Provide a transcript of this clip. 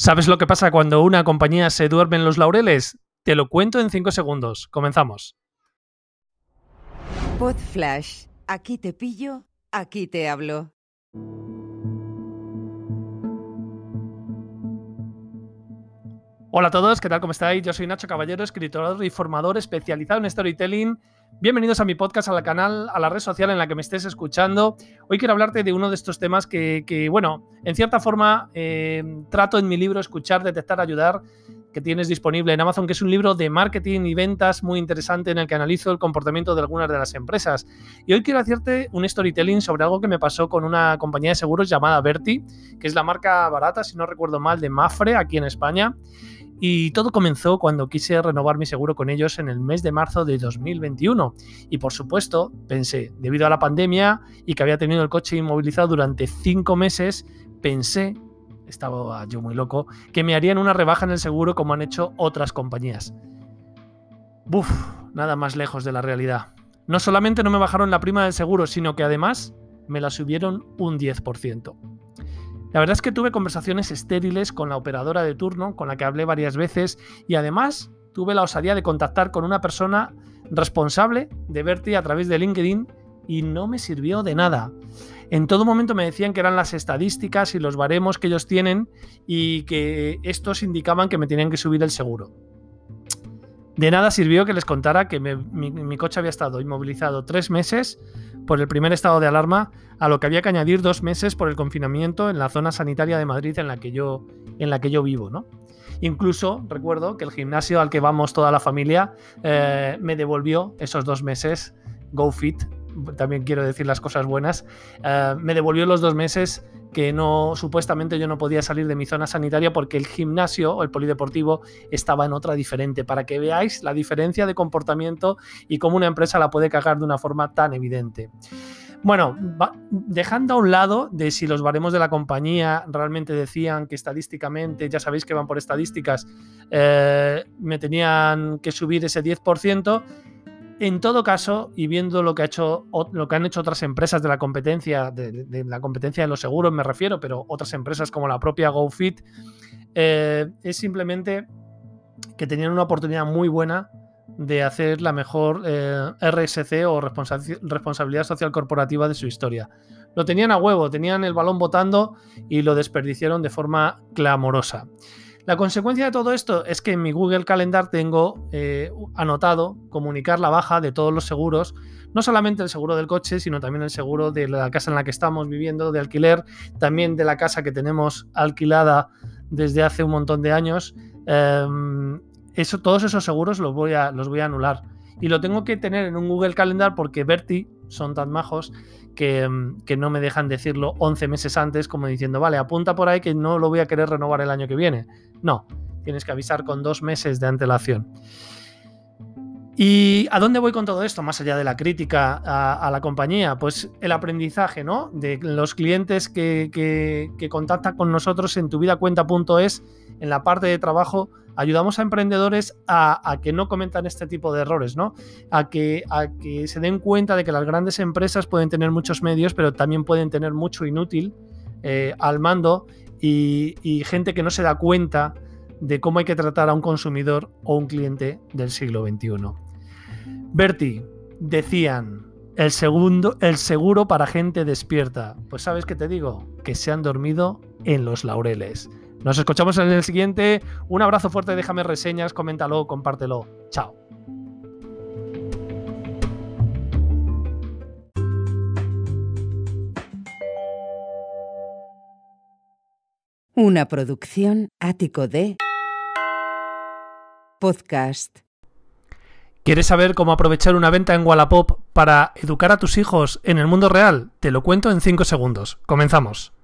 ¿Sabes lo que pasa cuando una compañía se duerme en los laureles? Te lo cuento en 5 segundos. Comenzamos. Pod Flash. Aquí te pillo, aquí te hablo. Hola a todos, ¿qué tal? ¿Cómo estáis? Yo soy Nacho Caballero, escritor y formador especializado en storytelling. Bienvenidos a mi podcast, al canal, a la red social en la que me estés escuchando. Hoy quiero hablarte de uno de estos temas que, bueno, en cierta forma eh, trato en mi libro Escuchar, Detectar, Ayudar, que tienes disponible en Amazon, que es un libro de marketing y ventas muy interesante en el que analizo el comportamiento de algunas de las empresas. Y hoy quiero hacerte un storytelling sobre algo que me pasó con una compañía de seguros llamada Berti, que es la marca barata, si no recuerdo mal, de Mafre aquí en España. Y todo comenzó cuando quise renovar mi seguro con ellos en el mes de marzo de 2021. Y por supuesto, pensé, debido a la pandemia y que había tenido el coche inmovilizado durante cinco meses, pensé, estaba yo muy loco, que me harían una rebaja en el seguro como han hecho otras compañías. Buf, nada más lejos de la realidad. No solamente no me bajaron la prima del seguro, sino que además me la subieron un 10%. La verdad es que tuve conversaciones estériles con la operadora de turno, con la que hablé varias veces, y además tuve la osadía de contactar con una persona responsable de Berti a través de LinkedIn y no me sirvió de nada. En todo momento me decían que eran las estadísticas y los baremos que ellos tienen y que estos indicaban que me tenían que subir el seguro. De nada sirvió que les contara que mi, coche había estado inmovilizado tres meses por el primer estado de alarma, a lo que había que añadir dos meses por el confinamiento en la zona sanitaria de Madrid en la que yo, en la que yo vivo, ¿no? Incluso recuerdo que el gimnasio al que vamos toda la familia eh, me devolvió esos dos meses GoFit también quiero decir las cosas buenas, eh, me devolvió los dos meses que no supuestamente yo no podía salir de mi zona sanitaria porque el gimnasio o el polideportivo estaba en otra diferente, para que veáis la diferencia de comportamiento y cómo una empresa la puede cagar de una forma tan evidente. Bueno, dejando a un lado de si los baremos de la compañía realmente decían que estadísticamente, ya sabéis que van por estadísticas, eh, me tenían que subir ese 10%, en todo caso, y viendo lo que, han hecho otras empresas de la competencia, de, la competencia de los seguros me refiero, pero otras empresas como la propia GoFit, eh, es simplemente que tenían una oportunidad muy buena de hacer la mejor eh, RSC o responsabilidad social corporativa de su historia. Lo tenían a huevo, tenían el balón botando y lo desperdiciaron de forma clamorosa. La consecuencia de todo esto es que en mi Google Calendar tengo eh, anotado comunicar la baja de todos los seguros, no solamente el seguro del coche, sino también el seguro de la casa en la que estamos viviendo, de alquiler, también de la casa que tenemos alquilada desde hace un montón de años. Em, eso, todos esos seguros los voy, a, los voy a anular. Y lo tengo que tener en un Google Calendar porque Berti son tan majos Mm, que, no me dejan decirlo 11 meses antes como diciendo, vale, apunta por ahí que no lo voy a querer renovar el año que viene. No, tienes que avisar con dos meses de antelación. ¿Y a dónde voy con todo esto? Más allá de la crítica a, la compañía, pues el aprendizaje, ¿no? De los clientes que, que contactan con nosotros en tuvidacuenta.es, en la parte de trabajo, ayudamos a emprendedores a, que no cometan este tipo de errores, ¿no? A que, se den cuenta de que las grandes empresas pueden tener muchos medios, pero también pueden tener mucho inútil eh, al mando y, y gente que no se da cuenta de cómo hay que tratar a un consumidor o un cliente del siglo XXI. Berti, decían, el, segundo, el seguro para gente despierta. Pues sabes qué te digo, que se han dormido en los laureles. Nos escuchamos en el siguiente. Un abrazo fuerte, déjame reseñas, coméntalo, compártelo. Chao. Una producción ático de podcast. ¿Quieres saber cómo aprovechar una venta en Wallapop para educar a tus hijos en el mundo real? Te lo cuento en 5 segundos. Comenzamos.